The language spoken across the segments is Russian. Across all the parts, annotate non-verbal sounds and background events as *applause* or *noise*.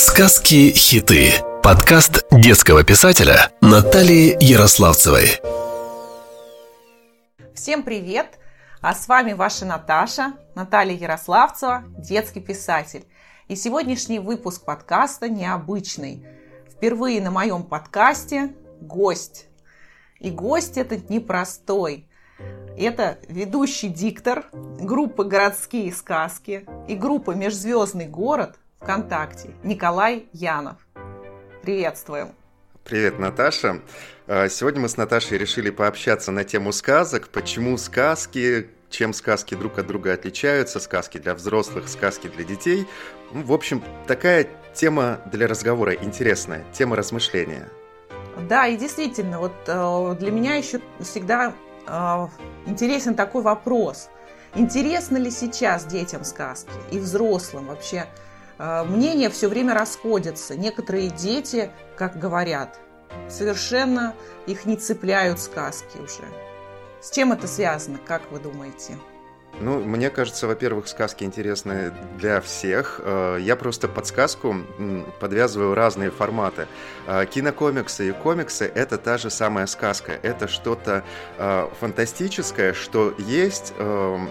Сказки-хиты. Подкаст детского писателя Натальи Ярославцевой. Всем привет! А с вами ваша Наташа, Наталья Ярославцева, детский писатель. И сегодняшний выпуск подкаста необычный. Впервые на моем подкасте гость. И гость этот непростой. Это ведущий диктор группы «Городские сказки» и группы «Межзвездный город» ВКонтакте Николай Янов. Приветствуем! Привет, Наташа. А, сегодня мы с Наташей решили пообщаться на тему сказок, почему сказки, чем сказки друг от друга отличаются, сказки для взрослых, сказки для детей. Ну, в общем, такая тема для разговора интересная, тема размышления. Да, и действительно, вот э, для меня еще всегда э, интересен такой вопрос. Интересно ли сейчас детям сказки и взрослым вообще мнения все время расходятся. Некоторые дети, как говорят, совершенно их не цепляют сказки уже. С чем это связано, как вы думаете? Ну, мне кажется, во-первых, сказки интересны для всех. Э, я просто подсказку подвязываю разные форматы. Э, кинокомиксы и комиксы — это та же самая сказка. Это что-то э, фантастическое, что есть эм,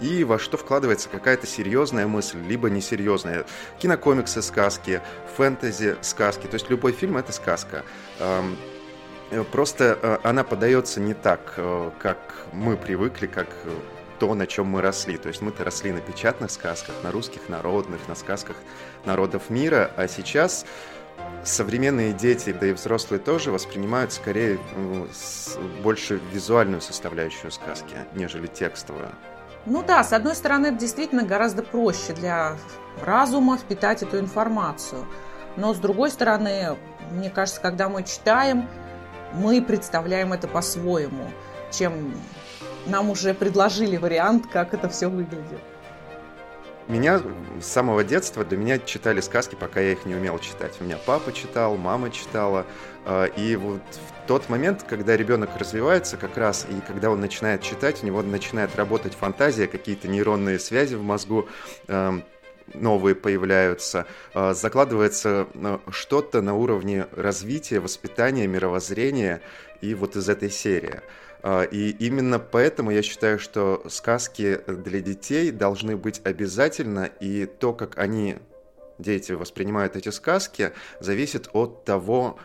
и во что вкладывается какая-то серьезная мысль, либо несерьезная. Кинокомиксы — сказки, фэнтези — сказки. То есть любой фильм — это сказка. Эм, просто она подается не так, как мы привыкли, как то, на чем мы росли. То есть мы-то росли на печатных сказках, на русских народных, на сказках народов мира, а сейчас современные дети, да и взрослые тоже воспринимают скорее ну, больше визуальную составляющую сказки, нежели текстовую. Ну да, с одной стороны, это действительно гораздо проще для разума впитать эту информацию. Но с другой стороны, мне кажется, когда мы читаем, мы представляем это по-своему, чем нам уже предложили вариант, как это все выглядит. Меня с самого детства для меня читали сказки, пока я их не умел читать. У меня папа читал, мама читала. А, и вот в тот момент, когда ребенок развивается как раз, и когда он начинает читать, у него начинает работать фантазия, какие-то нейронные связи в мозгу, эм, новые появляются, а, закладывается э, что-то на уровне развития, воспитания, мировоззрения и вот из этой серии. А, и именно поэтому я считаю, что сказки для детей должны быть обязательно, и то, как они, дети, воспринимают эти сказки, зависит от того,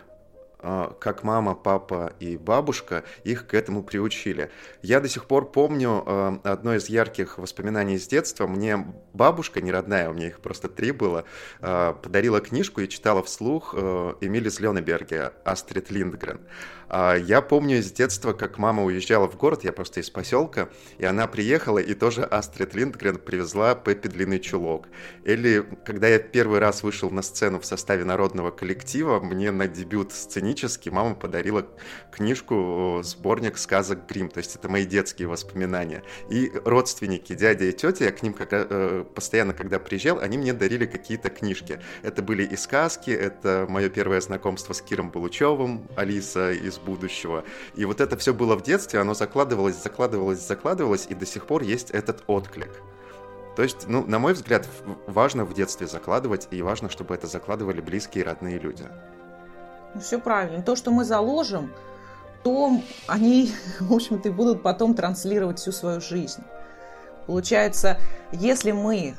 как мама, папа и бабушка их к этому приучили. Я до сих пор помню а, одно из ярких воспоминаний из детства. Мне бабушка, не родная, у меня их просто три было, а, подарила книжку и читала вслух Эмили Сленеберге «Астрид Линдгрен». Я помню из детства, как мама уезжала в город, я просто из поселка, и она приехала, и тоже Астрид Линдгрен привезла Пеппи Длинный Чулок. Или когда я первый раз вышел на сцену в составе народного коллектива, мне на дебют сценический сценически мама подарила книжку, сборник сказок Грим, то есть это мои детские воспоминания. И родственники, дядя и тетя, я к ним как, э, постоянно, когда приезжал, они мне дарили какие-то книжки. Это были и сказки, это мое первое знакомство с Киром Булучевым, Алиса из будущего. И вот это все было в детстве, оно закладывалось, закладывалось, закладывалось, и до сих пор есть этот отклик. То есть, ну, на мой взгляд, важно в детстве закладывать, и важно, чтобы это закладывали близкие и родные люди. Ну, все правильно. То, что мы заложим, то они, *laughs* в общем-то, и будут потом транслировать всю свою жизнь. Получается, если мы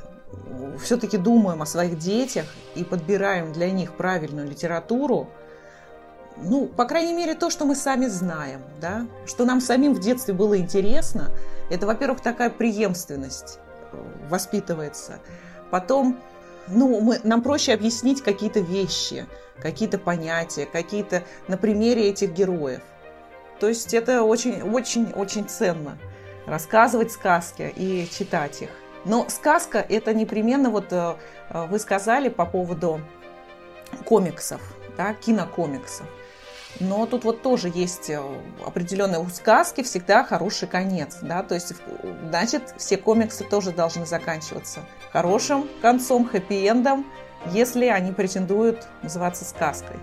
все-таки думаем о своих детях и подбираем для них правильную литературу, ну, по крайней мере, то, что мы сами знаем, да, что нам самим в детстве было интересно, это, во-первых, такая преемственность э, воспитывается. Потом ну, мы, нам проще объяснить какие-то вещи, какие-то понятия, какие-то на примере этих героев. То есть это очень-очень-очень ценно рассказывать сказки и читать их. Но сказка это непременно, вот э, вы сказали по поводу комиксов, да, кинокомиксов. Но тут вот тоже есть э, определенные сказки всегда хороший конец, да, то есть, значит, все комиксы тоже должны заканчиваться хорошим концом, хэппи-эндом, если они претендуют называться сказкой.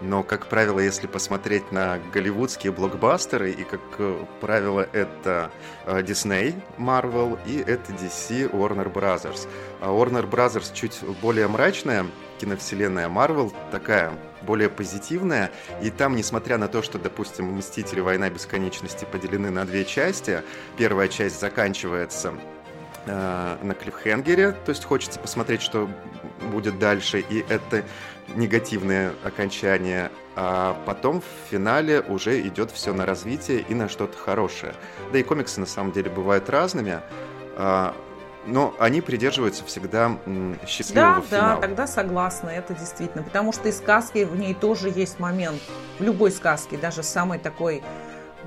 Но, как правило, если посмотреть на голливудские блокбастеры, и, как э, правило, это э, Disney, Marvel, и это DC, Warner Brothers. А Warner Brothers чуть более мрачная киновселенная Марвел такая более позитивная, и там, несмотря на то, что, допустим, «Мстители. Война бесконечности» поделены на две части, первая часть заканчивается э, на клиффхенгере, то есть хочется посмотреть, что будет дальше, и это негативное окончание, а потом в финале уже идет все на развитие и на что-то хорошее. Да и комиксы на самом деле бывают разными, а, но они придерживаются всегда счастливого да, финала. Да, тогда согласна, это действительно. Потому что и сказки, в ней тоже есть момент. В любой сказке, даже самый такой,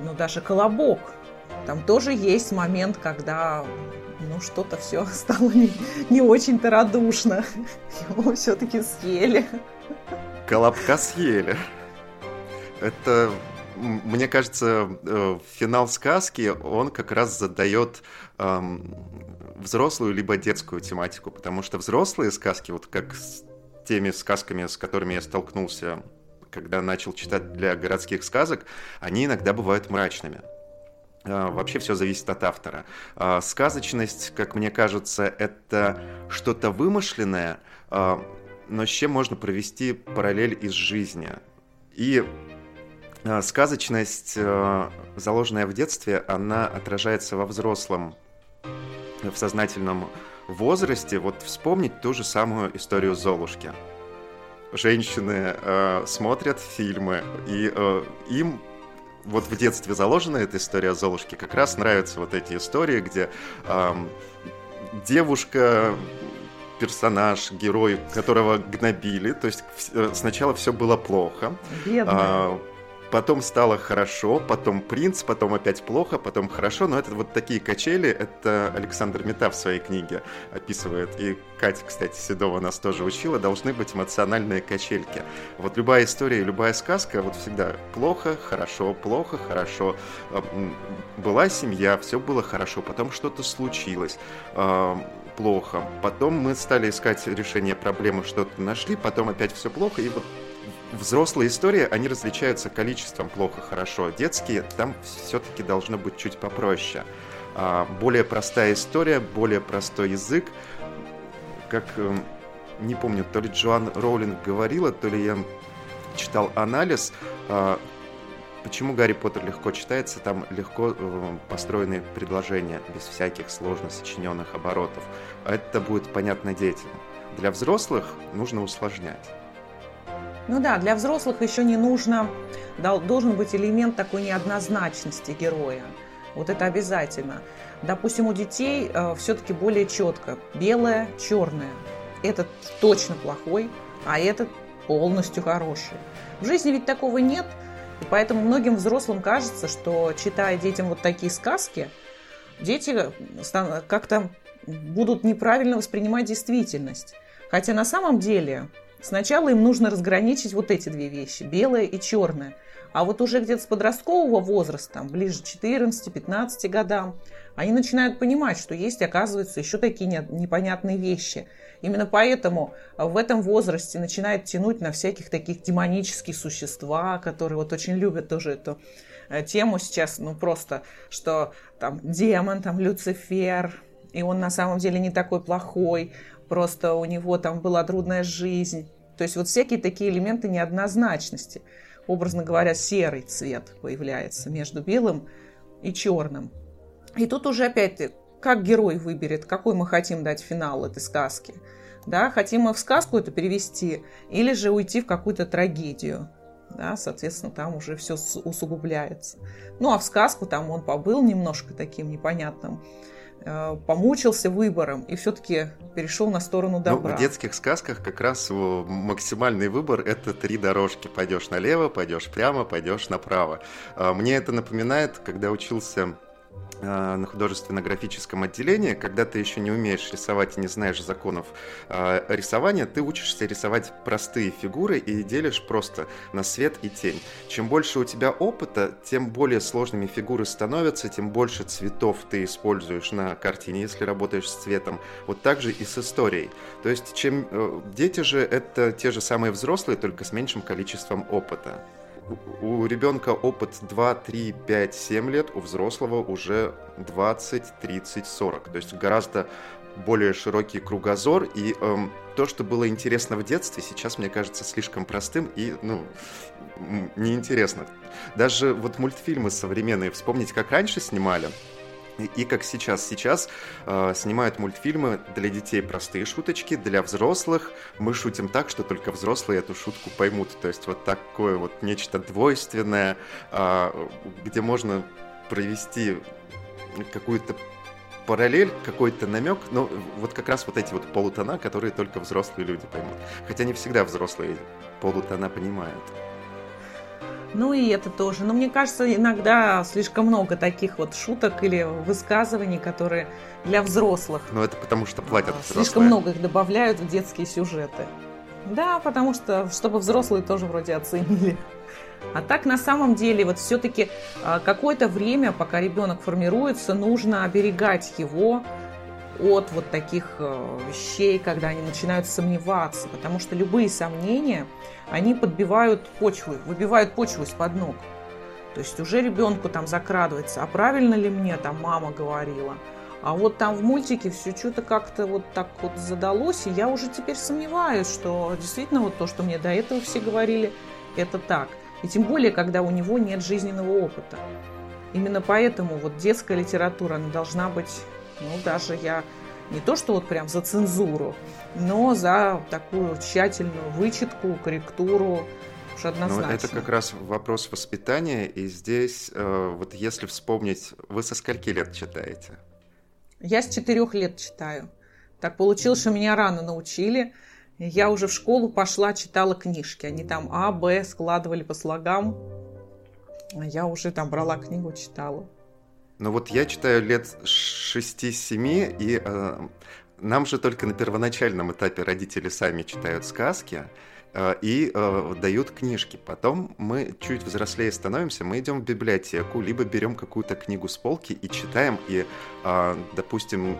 ну, даже колобок, там тоже есть момент, когда ну, что-то все *laughs* стало не, не очень-то радушно. *laughs* Его все-таки съели. Колобка съели. Это, мне кажется, э, финал сказки, он как раз задает эм, взрослую либо детскую тематику, потому что взрослые сказки, вот как с теми сказками, с которыми я столкнулся, когда начал читать для городских сказок, они иногда бывают мрачными. А, вообще все зависит от автора. А, сказочность, как мне кажется, это что-то вымышленное, а, но с чем можно провести параллель из жизни. И сказочность, заложенная в детстве, она отражается во взрослом, в сознательном возрасте. Вот вспомнить ту же самую историю Золушки. Женщины э, смотрят фильмы, и э, им вот в детстве заложена эта история Золушки, как раз нравятся вот эти истории, где эм, девушка персонаж, герой, которого гнобили. То есть э, сначала все было плохо. Бедная. А, потом стало хорошо, потом принц, потом опять плохо, потом хорошо. Но это вот такие качели, это Александр Мета в своей книге описывает. И Катя, кстати, Седова нас тоже учила, должны быть эмоциональные качельки. Вот любая история, любая сказка, вот всегда плохо, хорошо, плохо, хорошо. Была семья, все было хорошо, потом что-то случилось плохо. Потом мы стали искать решение проблемы, что-то нашли, потом опять все плохо, и вот взрослые истории, они различаются количеством плохо-хорошо. Детские, там все-таки должно быть чуть попроще. А, более простая история, более простой язык. Как, эм, не помню, то ли Джоан Роулинг говорила, то ли я читал анализ, а, почему Гарри Поттер легко читается, там легко э, построены предложения, без всяких сложно сочиненных оборотов. Это будет понятно детям. Для взрослых нужно усложнять. Ну да, для взрослых еще не нужно, должен быть элемент такой неоднозначности героя. Вот это обязательно. Допустим, у детей э, все-таки более четко. Белое, черное. Этот точно плохой, а этот полностью хороший. В жизни ведь такого нет. И поэтому многим взрослым кажется, что читая детям вот такие сказки, дети как-то будут неправильно воспринимать действительность. Хотя на самом деле Сначала им нужно разграничить вот эти две вещи, белое и черное. А вот уже где-то с подросткового возраста, ближе к 14-15 годам, они начинают понимать, что есть, оказывается, еще такие непонятные вещи. Именно поэтому в этом возрасте начинают тянуть на всяких таких демонических существа, которые вот очень любят тоже эту э, тему сейчас, ну просто, что там демон, там Люцифер, и он на самом деле не такой плохой, просто у него там была трудная жизнь. То есть вот всякие такие элементы неоднозначности. Образно говоря, серый цвет появляется между белым и черным. И тут уже опять как герой выберет, какой мы хотим дать финал этой сказки. Да, хотим мы в сказку это перевести или же уйти в какую-то трагедию. Да, соответственно, там уже все усугубляется. Ну, а в сказку там он побыл немножко таким непонятным помучился выбором и все-таки перешел на сторону добра. Ну, в детских сказках как раз максимальный выбор – это три дорожки. Пойдешь налево, пойдешь прямо, пойдешь направо. А, мне это напоминает, когда учился Э, на художественно-графическом отделении, когда ты еще не умеешь рисовать и не знаешь законов э, рисования, ты учишься рисовать простые фигуры и делишь просто на свет и тень. Чем больше у тебя опыта, тем более сложными фигуры становятся, тем больше цветов ты используешь на картине, если работаешь с цветом. Вот так же и с историей. То есть чем э, дети же это те же самые взрослые, только с меньшим количеством опыта у ребенка опыт 2, 3, 5, 7 лет, у взрослого уже 20, 30, 40. То есть гораздо более широкий кругозор, и эм, то, что было интересно в детстве, сейчас, мне кажется, слишком простым и, ну, неинтересно. Даже вот мультфильмы современные, вспомнить, как раньше снимали, и как сейчас. Сейчас э, снимают мультфильмы для детей простые шуточки, для взрослых мы шутим так, что только взрослые эту шутку поймут. То есть вот такое вот нечто двойственное, э, где можно провести какую-то параллель, какой-то намек, но вот как раз вот эти вот полутона, которые только взрослые люди поймут. Хотя не всегда взрослые полутона понимают. Ну и это тоже. Но мне кажется, иногда слишком много таких вот шуток или высказываний, которые для взрослых. Но это потому что платят взрослые. Слишком много их добавляют в детские сюжеты. Да, потому что, чтобы взрослые тоже вроде оценили. А так на самом деле вот все-таки а, какое-то время, пока ребенок формируется, нужно оберегать его от вот таких э, вещей, когда они начинают сомневаться, потому что любые сомнения, они подбивают почву, выбивают почву из-под ног. То есть уже ребенку там закрадывается, а правильно ли мне там мама говорила, а вот там в мультике все что-то как-то вот так вот задалось, и я уже теперь сомневаюсь, что действительно вот то, что мне до этого все говорили, это так. И тем более, когда у него нет жизненного опыта. Именно поэтому вот детская литература, она должна быть, ну, даже я не то, что вот прям за цензуру, но за такую тщательную вычетку, корректуру, уж однозначно. Ну, это как раз вопрос воспитания, и здесь, э, вот если вспомнить, вы со скольки лет читаете? Я с четырех лет читаю. Так получилось, что меня рано научили – я уже в школу пошла, читала книжки. Они там А, Б складывали по слогам. Я уже там брала книгу, читала. Ну вот я читаю лет 6-7, и э, нам же только на первоначальном этапе родители сами читают сказки э, и э, дают книжки. Потом мы чуть взрослее становимся, мы идем в библиотеку, либо берем какую-то книгу с полки и читаем, и, э, допустим,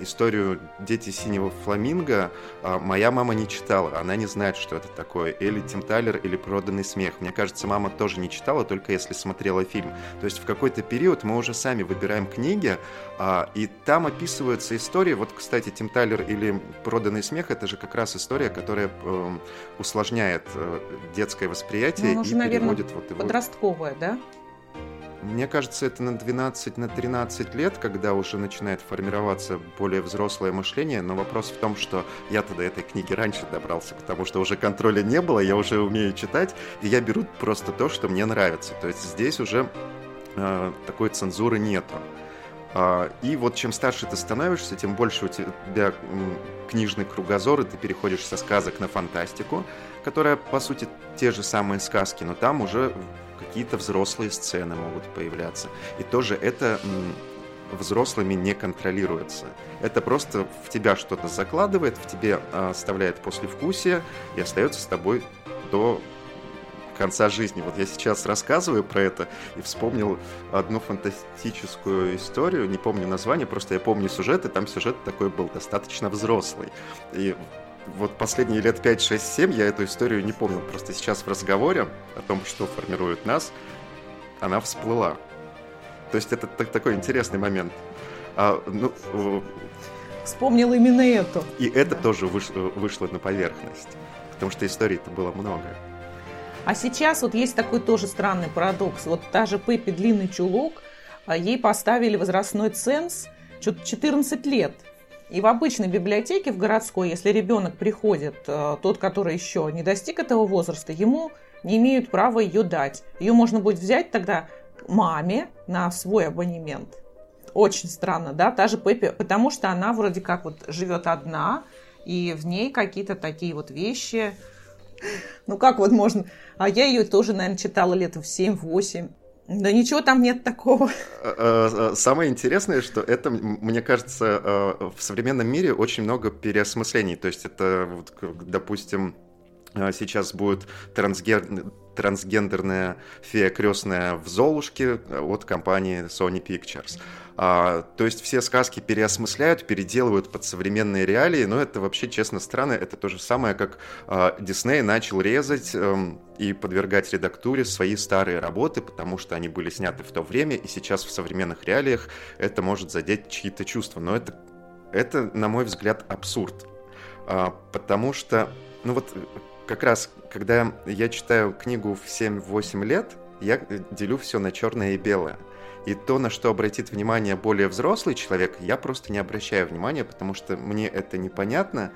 историю «Дети синего фламинго» а, моя мама не читала, она не знает, что это такое. Или «Тим Тайлер», или «Проданный смех». Мне кажется, мама тоже не читала, только если смотрела фильм. То есть в какой-то период мы уже сами выбираем книги, а, и там описываются истории. Вот, кстати, «Тим Тайлер» или «Проданный смех» — это же как раз история, которая эм, усложняет э, детское восприятие ну, и уже, переводит наверное, вот его... подростковое, да? Мне кажется, это на 12, на 13 лет, когда уже начинает формироваться более взрослое мышление, но вопрос в том, что я-то до этой книги раньше добрался, потому что уже контроля не было, я уже умею читать, и я беру просто то, что мне нравится. То есть здесь уже э, такой цензуры нету. А, и вот чем старше ты становишься, тем больше у тебя книжный кругозор, и ты переходишь со сказок на фантастику, которая, по сути, те же самые сказки, но там уже какие-то взрослые сцены могут появляться. И тоже это взрослыми не контролируется. Это просто в тебя что-то закладывает, в тебе а, оставляет послевкусие и остается с тобой до конца жизни. Вот я сейчас рассказываю про это и вспомнил одну фантастическую историю, не помню название, просто я помню сюжет, и там сюжет такой был достаточно взрослый. И вот последние лет 5, 6, 7 я эту историю не помнил. Просто сейчас в разговоре о том, что формирует нас, она всплыла. То есть это так, такой интересный момент. А, ну, Вспомнил именно эту. И это да. тоже вышло, вышло на поверхность. Потому что историй-то было много. А сейчас вот есть такой тоже странный парадокс. Вот та же Пеппи Длинный Чулок, а ей поставили возрастной ценз, что-то 14 лет. И в обычной библиотеке, в городской, если ребенок приходит, э, тот, который еще не достиг этого возраста, ему не имеют права ее дать. Ее можно будет взять тогда маме на свой абонемент. Очень странно, да, та же Пеппи, потому что она вроде как вот живет одна, и в ней какие-то такие вот вещи. Ну как вот можно... А я ее тоже, наверное, читала лет в 7-8. Да ничего там нет такого. Э, э, самое интересное, что это, мне кажется, э, в современном мире очень много переосмыслений. То есть это, допустим, сейчас будет трансгер... трансгендерная фея крестная в Золушке от компании Sony Pictures. А, то есть все сказки переосмысляют, переделывают под современные реалии, но это вообще, честно, странно. Это то же самое, как а, Дисней начал резать эм, и подвергать редактуре свои старые работы, потому что они были сняты в то время, и сейчас в современных реалиях это может задеть чьи-то чувства. Но это, это на мой взгляд, абсурд. А, потому что, ну вот как раз, когда я читаю книгу в 7-8 лет, я делю все на черное и белое. И то, на что обратит внимание более взрослый человек, я просто не обращаю внимания, потому что мне это непонятно,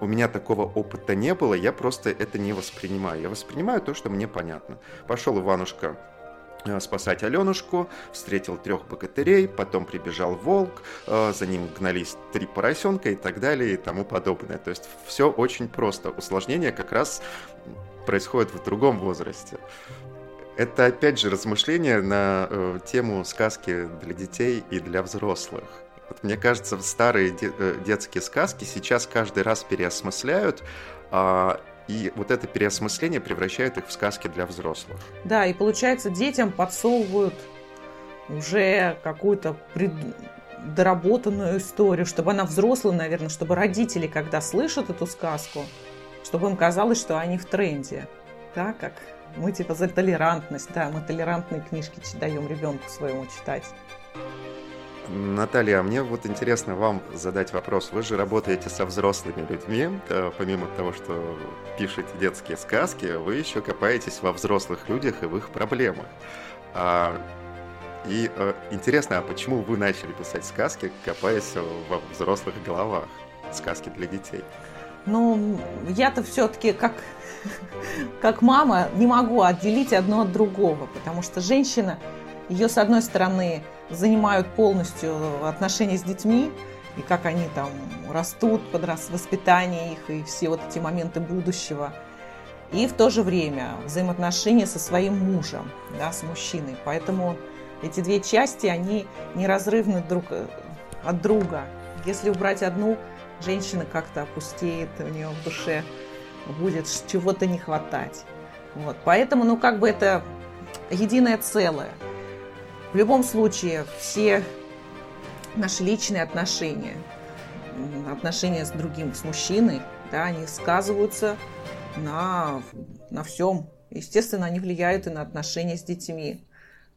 у меня такого опыта не было, я просто это не воспринимаю. Я воспринимаю то, что мне понятно. Пошел Иванушка э, спасать Аленушку, встретил трех богатырей, потом прибежал волк, э, за ним гнались три поросенка и так далее и тому подобное. То есть все очень просто. Усложнение как раз происходит в другом возрасте. Это опять же размышления на э, тему сказки для детей и для взрослых. Вот мне кажется, старые де- э, детские сказки сейчас каждый раз переосмысляют, э, и вот это переосмысление превращает их в сказки для взрослых. Да, и получается, детям подсовывают уже какую-то пред... доработанную историю, чтобы она взрослая, наверное, чтобы родители, когда слышат эту сказку, чтобы им казалось, что они в тренде. Да, как мы типа за толерантность, да, мы толерантные книжки даем ребенку своему читать. Наталья, а мне вот интересно вам задать вопрос. Вы же работаете со взрослыми людьми, помимо того, что пишете детские сказки, вы еще копаетесь во взрослых людях и в их проблемах. А, и а, интересно, а почему вы начали писать сказки, копаясь во взрослых головах? Сказки для детей. Ну, я-то все-таки как, как мама не могу отделить одно от другого, потому что женщина, ее с одной стороны занимают полностью отношения с детьми, и как они там растут, подрас, воспитание их, и все вот эти моменты будущего. И в то же время взаимоотношения со своим мужем, да, с мужчиной. Поэтому эти две части, они неразрывны друг э, от друга. Если убрать одну, женщина как-то опустеет, у нее в душе будет чего-то не хватать. Вот. Поэтому, ну, как бы это единое целое. В любом случае, все наши личные отношения, отношения с другим, с мужчиной, да, они сказываются на, на всем. Естественно, они влияют и на отношения с детьми.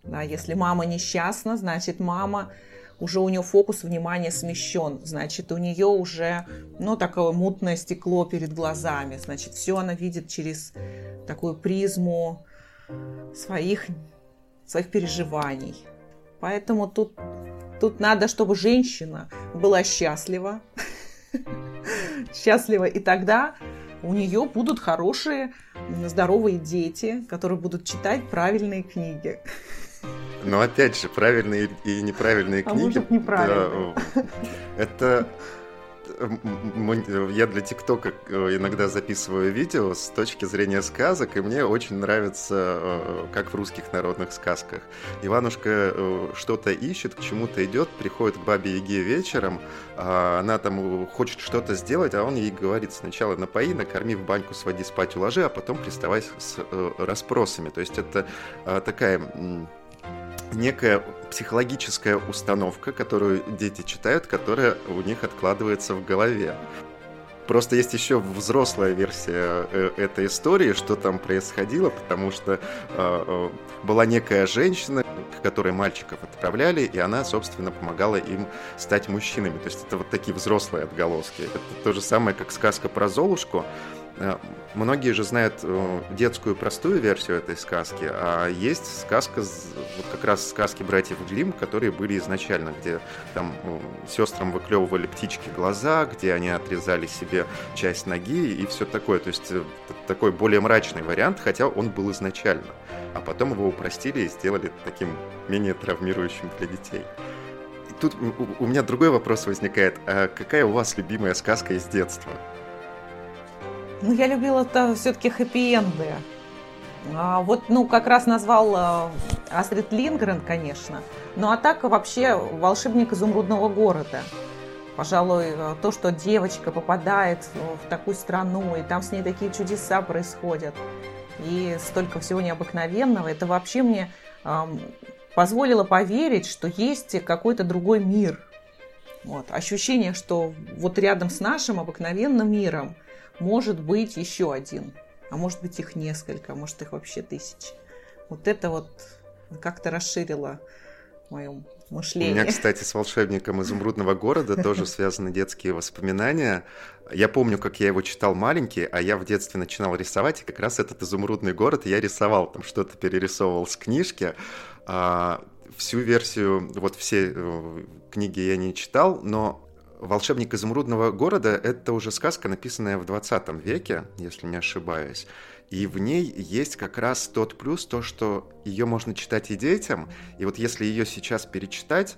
Да, если мама несчастна, значит, мама уже у нее фокус внимания смещен, значит, у нее уже, ну, такое мутное стекло перед глазами, значит, все она видит через такую призму своих, своих переживаний. Поэтому тут, тут надо, чтобы женщина была счастлива, *laughs* счастлива, и тогда у нее будут хорошие, здоровые дети, которые будут читать правильные книги. Но опять же, правильные и неправильные а книги. Может, неправильные. Да, это я для ТикТока э, иногда записываю видео с точки зрения сказок, и мне очень нравится, э, как в русских народных сказках. Иванушка э, что-то ищет, к чему-то идет, приходит к бабе Яге вечером, а она там хочет что-то сделать, а он ей говорит сначала напои, накорми в баньку, своди спать, уложи, а потом приставай с расспросами. То есть это такая некая психологическая установка, которую дети читают, которая у них откладывается в голове. Просто есть еще взрослая версия э, этой истории, что там происходило, потому что э, э, была некая женщина, к которой мальчиков отправляли, и она, собственно, помогала им стать мужчинами. То есть это вот такие взрослые отголоски. Это то же самое, как сказка про Золушку. Э, многие же знают э, детскую простую версию этой сказки, а есть сказка, вот как раз сказки братьев Глим, которые были изначально, где там э, сестрам выклевывали птички глаза, где они отрезали себе часть ноги и все такое. То есть такой более мрачный вариант, хотя он был изначально. А потом его упростили и сделали таким менее травмирующим для детей. И тут у меня другой вопрос возникает. А какая у вас любимая сказка из детства? Ну, я любила это все-таки хэппи-энды. А, вот, ну, как раз назвал а, Астрид Лингрен, конечно. Ну, а так вообще «Волшебник изумрудного города». Пожалуй, то, что девочка попадает в такую страну, и там с ней такие чудеса происходят, и столько всего необыкновенного, это вообще мне эм, позволило поверить, что есть какой-то другой мир. Вот. Ощущение, что вот рядом с нашим обыкновенным миром – может быть еще один, а может быть их несколько, а может их вообще тысячи. Вот это вот как-то расширило в моем мышлении. У меня, кстати, с волшебником изумрудного города тоже *laughs* связаны детские воспоминания. Я помню, как я его читал маленький, а я в детстве начинал рисовать, и как раз этот изумрудный город я рисовал, там что-то перерисовывал с книжки. А, всю версию, вот все э, книги я не читал, но «Волшебник изумрудного города» — это уже сказка, написанная в 20 веке, если не ошибаюсь. И в ней есть как раз тот плюс, то, что ее можно читать и детям. И вот если ее сейчас перечитать,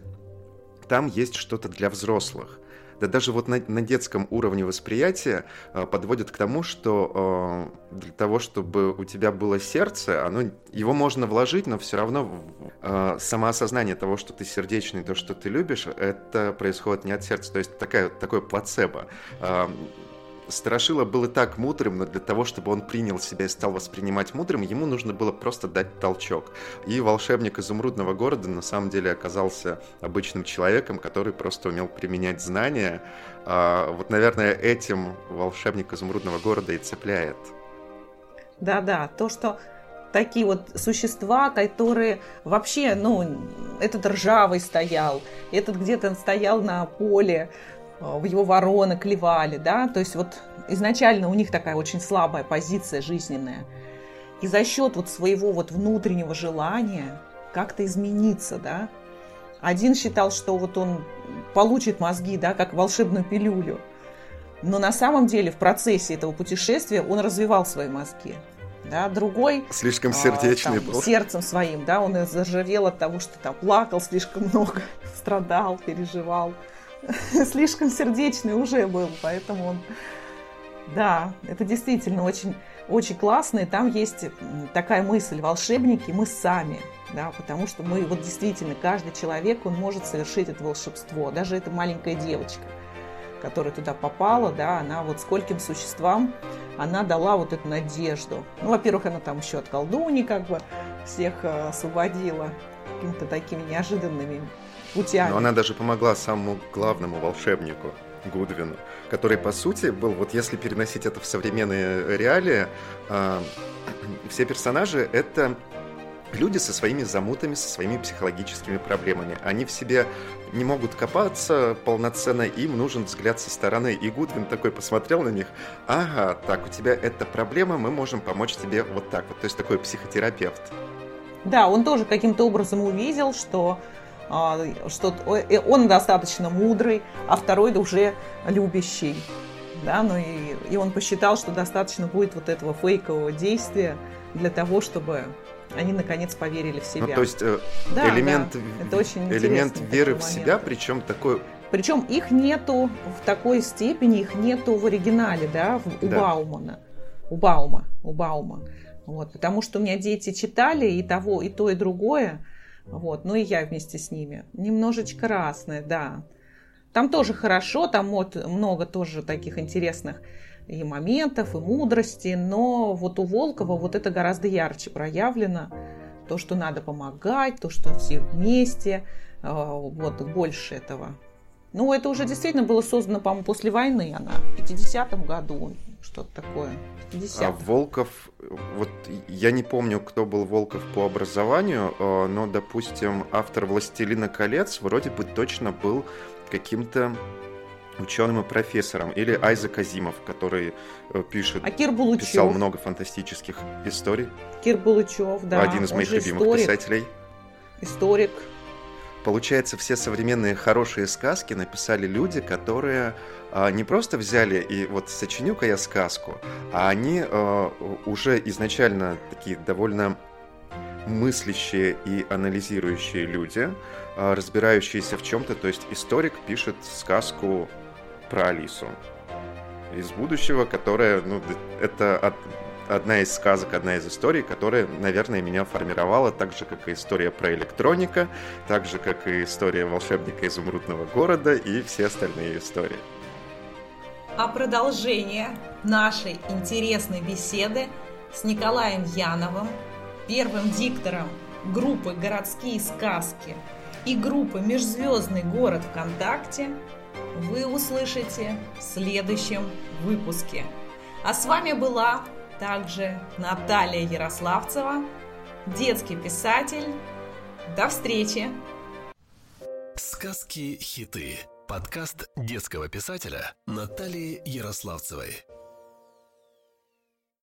там есть что-то для взрослых. Да даже вот на, на детском уровне восприятия э, подводит к тому, что э, для того, чтобы у тебя было сердце, оно, его можно вложить, но все равно э, самоосознание того, что ты сердечный, то, что ты любишь, это происходит не от сердца. То есть такая, такое плацебо. Э, Страшила был и так мудрым, но для того, чтобы он принял себя и стал воспринимать мудрым, ему нужно было просто дать толчок. И волшебник изумрудного города на самом деле оказался обычным человеком, который просто умел применять знания. А, вот, наверное, этим волшебник изумрудного города и цепляет. Да-да, то, что такие вот существа, которые вообще, ну, этот ржавый стоял, этот где-то стоял на поле, в его вороны клевали, да, то есть вот изначально у них такая очень слабая позиция жизненная. И за счет вот своего вот внутреннего желания как-то измениться, да, один считал, что вот он получит мозги, да, как волшебную пилюлю. Но на самом деле в процессе этого путешествия он развивал свои мозги. Да, другой слишком сердечный а, там, был. Сердцем своим, да, он заржавел от того, что там плакал слишком много, *laughs* страдал, переживал. *laughs* слишком сердечный уже был, поэтому он... Да, это действительно очень, очень классно, и там есть такая мысль, волшебники мы сами, да, потому что мы, вот действительно, каждый человек, он может совершить это волшебство, даже эта маленькая девочка, которая туда попала, да, она вот скольким существам, она дала вот эту надежду. Ну, во-первых, она там еще от колдуни как бы всех э, освободила какими-то такими неожиданными путями. Но она даже помогла самому главному волшебнику, Гудвину, который, по сути, был, вот если переносить это в современные реалии, э, *clears throat* все персонажи — это люди со своими замутами, со своими психологическими проблемами. Они в себе не могут копаться полноценно, им нужен взгляд со стороны. И Гудвин такой посмотрел на них, ага, так, у тебя эта проблема, мы можем помочь тебе вот так вот. То есть такой психотерапевт. Да, он тоже каким-то образом увидел, что что он достаточно мудрый, а второй уже любящий. Да, ну и, и он посчитал, что достаточно будет вот этого фейкового действия для того, чтобы они наконец поверили в себя. Ну, то есть э, да, элемент, да, это очень элемент веры в себя, причем такой причем их нету в такой степени, их нету в оригинале, да, у да. Баумана, у Баума, у Баума. Вот, потому что у меня дети читали и того, и то, и другое. Вот, ну и я вместе с ними. Немножечко разные, да. Там тоже хорошо, там вот много тоже таких интересных и моментов, и мудрости, но вот у Волкова вот это гораздо ярче проявлено. То, что надо помогать, то, что все вместе, а, вот больше этого. Ну, это уже действительно было создано, по-моему, после войны она, в 50-м году, что-то такое. 50 а Волков, вот я не помню, кто был Волков по образованию, э, но, допустим, автор «Властелина колец» вроде бы точно был каким-то ученым и профессором, или Айзек Азимов, который э, пишет, а Кир Булычев. писал много фантастических историй. Кир Булычев, да. Один из моих любимых историк. писателей. Историк. Получается, все современные хорошие сказки написали люди, которые а, не просто взяли и вот сочиню-ка я сказку, а они а, уже изначально такие довольно мыслящие и анализирующие люди, а, разбирающиеся в чем-то. То есть историк пишет сказку про Алису из будущего, которая, ну, это от, одна из сказок, одна из историй, которая, наверное, меня формировала так же, как и история про электроника, так же, как и история волшебника изумрудного города и все остальные истории. А продолжение нашей интересной беседы с Николаем Яновым, первым диктором группы «Городские сказки» и группы «Межзвездный город ВКонтакте» вы услышите в следующем выпуске. А с вами была также Наталья Ярославцева, детский писатель. До встречи! Сказки-хиты. Подкаст детского писателя Натальи Ярославцевой.